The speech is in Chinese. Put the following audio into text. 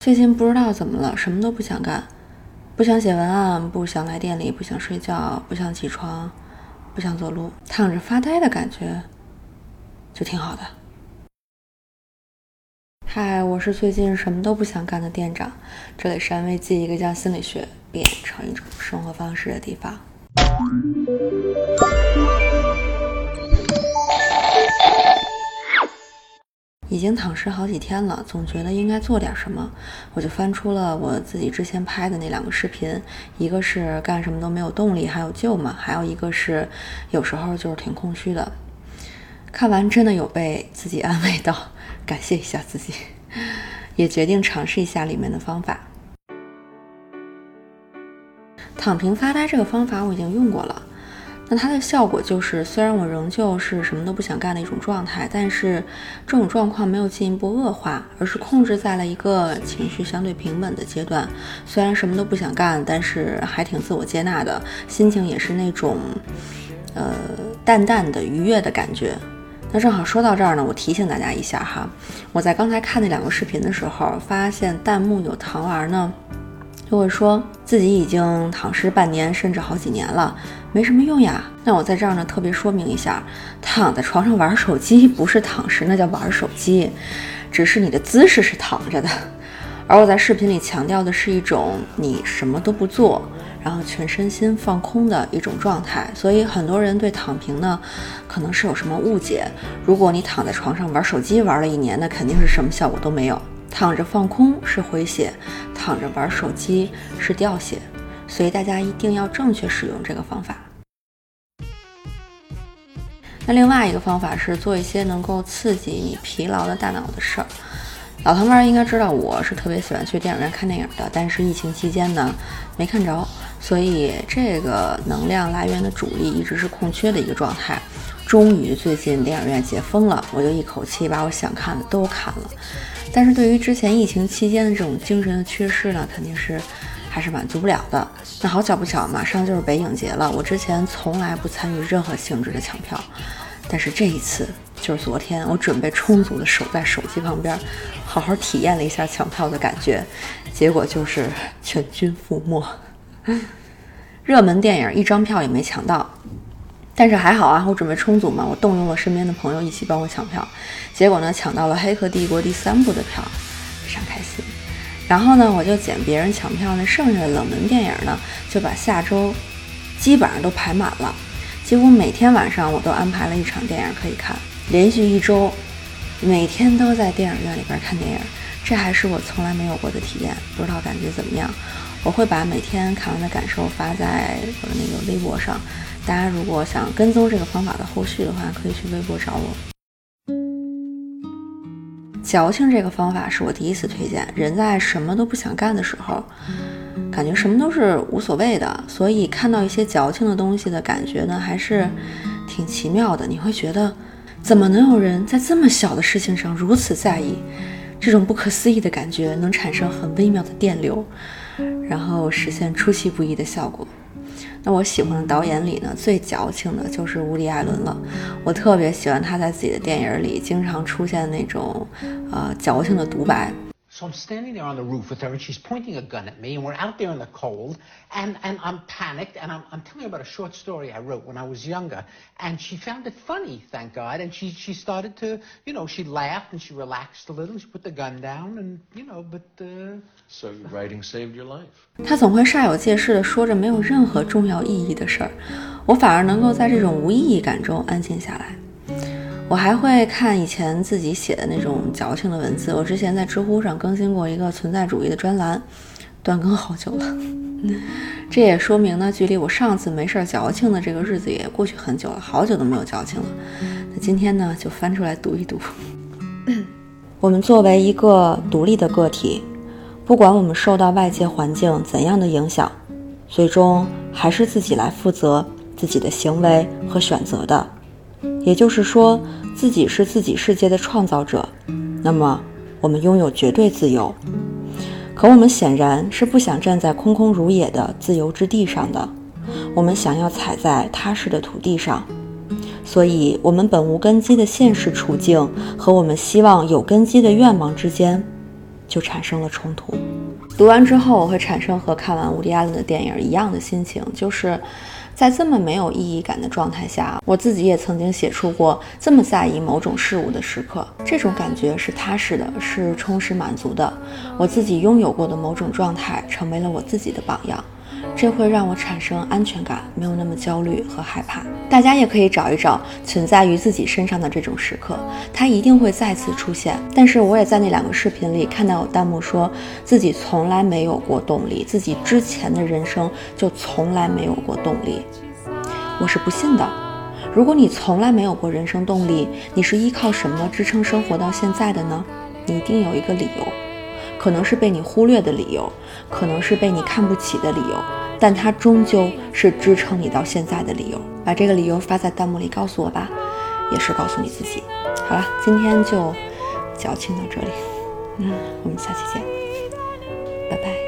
最近不知道怎么了，什么都不想干，不想写文案，不想来店里，不想睡觉，不想起床，不想走路，躺着发呆的感觉就挺好的。嗨，我是最近什么都不想干的店长，这里是安慰剂，一个将心理学变成一种生活方式的地方。已经躺尸好几天了，总觉得应该做点什么，我就翻出了我自己之前拍的那两个视频，一个是干什么都没有动力，还有救吗？还有一个是有时候就是挺空虚的。看完真的有被自己安慰到，感谢一下自己，也决定尝试一下里面的方法。躺平发呆这个方法我已经用过了。那它的效果就是，虽然我仍旧是什么都不想干的一种状态，但是这种状况没有进一步恶化，而是控制在了一个情绪相对平稳的阶段。虽然什么都不想干，但是还挺自我接纳的，心情也是那种，呃，淡淡的愉悦的感觉。那正好说到这儿呢，我提醒大家一下哈，我在刚才看那两个视频的时候，发现弹幕有糖丸呢。就会说自己已经躺尸半年，甚至好几年了，没什么用呀。那我在这儿呢，特别说明一下，躺在床上玩手机不是躺尸，那叫玩手机，只是你的姿势是躺着的。而我在视频里强调的是一种你什么都不做，然后全身心放空的一种状态。所以很多人对躺平呢，可能是有什么误解。如果你躺在床上玩手机玩了一年，那肯定是什么效果都没有。躺着放空是回血，躺着玩手机是掉血，所以大家一定要正确使用这个方法。那另外一个方法是做一些能够刺激你疲劳的大脑的事儿。老唐们应该知道，我是特别喜欢去电影院看电影的，但是疫情期间呢没看着，所以这个能量来源的主力一直是空缺的一个状态。终于最近电影院解封了，我就一口气把我想看的都看了。但是对于之前疫情期间的这种精神的缺失呢，肯定是还是满足不了的。那好巧不巧，马上就是北影节了。我之前从来不参与任何性质的抢票，但是这一次就是昨天，我准备充足的守在手机旁边，好好体验了一下抢票的感觉，结果就是全军覆没，热门电影一张票也没抢到。但是还好啊，我准备充足嘛，我动用了身边的朋友一起帮我抢票，结果呢抢到了《黑客帝国》第三部的票，非常开心。然后呢，我就捡别人抢票那剩下的冷门电影呢，就把下周基本上都排满了，几乎每天晚上我都安排了一场电影可以看，连续一周每天都在电影院里边看电影，这还是我从来没有过的体验，不知道感觉怎么样？我会把每天看完的感受发在我的那个微博上。大家如果想跟踪这个方法的后续的话，可以去微博找我。矫情这个方法是我第一次推荐。人在什么都不想干的时候，感觉什么都是无所谓的，所以看到一些矫情的东西的感觉呢，还是挺奇妙的。你会觉得，怎么能有人在这么小的事情上如此在意？这种不可思议的感觉能产生很微妙的电流，然后实现出其不意的效果。那我喜欢的导演里呢，最矫情的就是伍迪·艾伦了。我特别喜欢他在自己的电影里经常出现那种，呃，矫情的独白。So I'm standing there on the roof with her, and she's pointing a gun at me, and we're out there in the cold, and, and I'm panicked, and I'm, I'm telling her about a short story I wrote when I was younger, and she found it funny, thank God, and she, she started to, you know, she laughed and she relaxed a little, she put the gun down, and, you know, but... Uh... So writing saved your life? 他总会煞有介事地说着没有任何重要意义的事儿，我反而能够在这种无意义感中安静下来。 我还会看以前自己写的那种矫情的文字。我之前在知乎上更新过一个存在主义的专栏，断更好久了。这也说明呢，距离我上次没事儿矫情的这个日子也过去很久了，好久都没有矫情了。那今天呢，就翻出来读一读。我们作为一个独立的个体，不管我们受到外界环境怎样的影响，最终还是自己来负责自己的行为和选择的。也就是说。自己是自己世界的创造者，那么我们拥有绝对自由。可我们显然是不想站在空空如也的自由之地上的，我们想要踩在踏实的土地上。所以，我们本无根基的现实处境和我们希望有根基的愿望之间，就产生了冲突。读完之后，我会产生和看完伍迪·艾伦的电影一样的心情，就是在这么没有意义感的状态下，我自己也曾经写出过这么在意某种事物的时刻。这种感觉是踏实的，是充实满足的。我自己拥有过的某种状态，成为了我自己的榜样。这会让我产生安全感，没有那么焦虑和害怕。大家也可以找一找存在于自己身上的这种时刻，它一定会再次出现。但是我也在那两个视频里看到有弹幕说自己从来没有过动力，自己之前的人生就从来没有过动力。我是不信的。如果你从来没有过人生动力，你是依靠什么支撑生活到现在的呢？你一定有一个理由，可能是被你忽略的理由，可能是被你看不起的理由。但它终究是支撑你到现在的理由。把这个理由发在弹幕里告诉我吧，也是告诉你自己。好了，今天就矫情到这里，嗯，我们下期见，拜拜。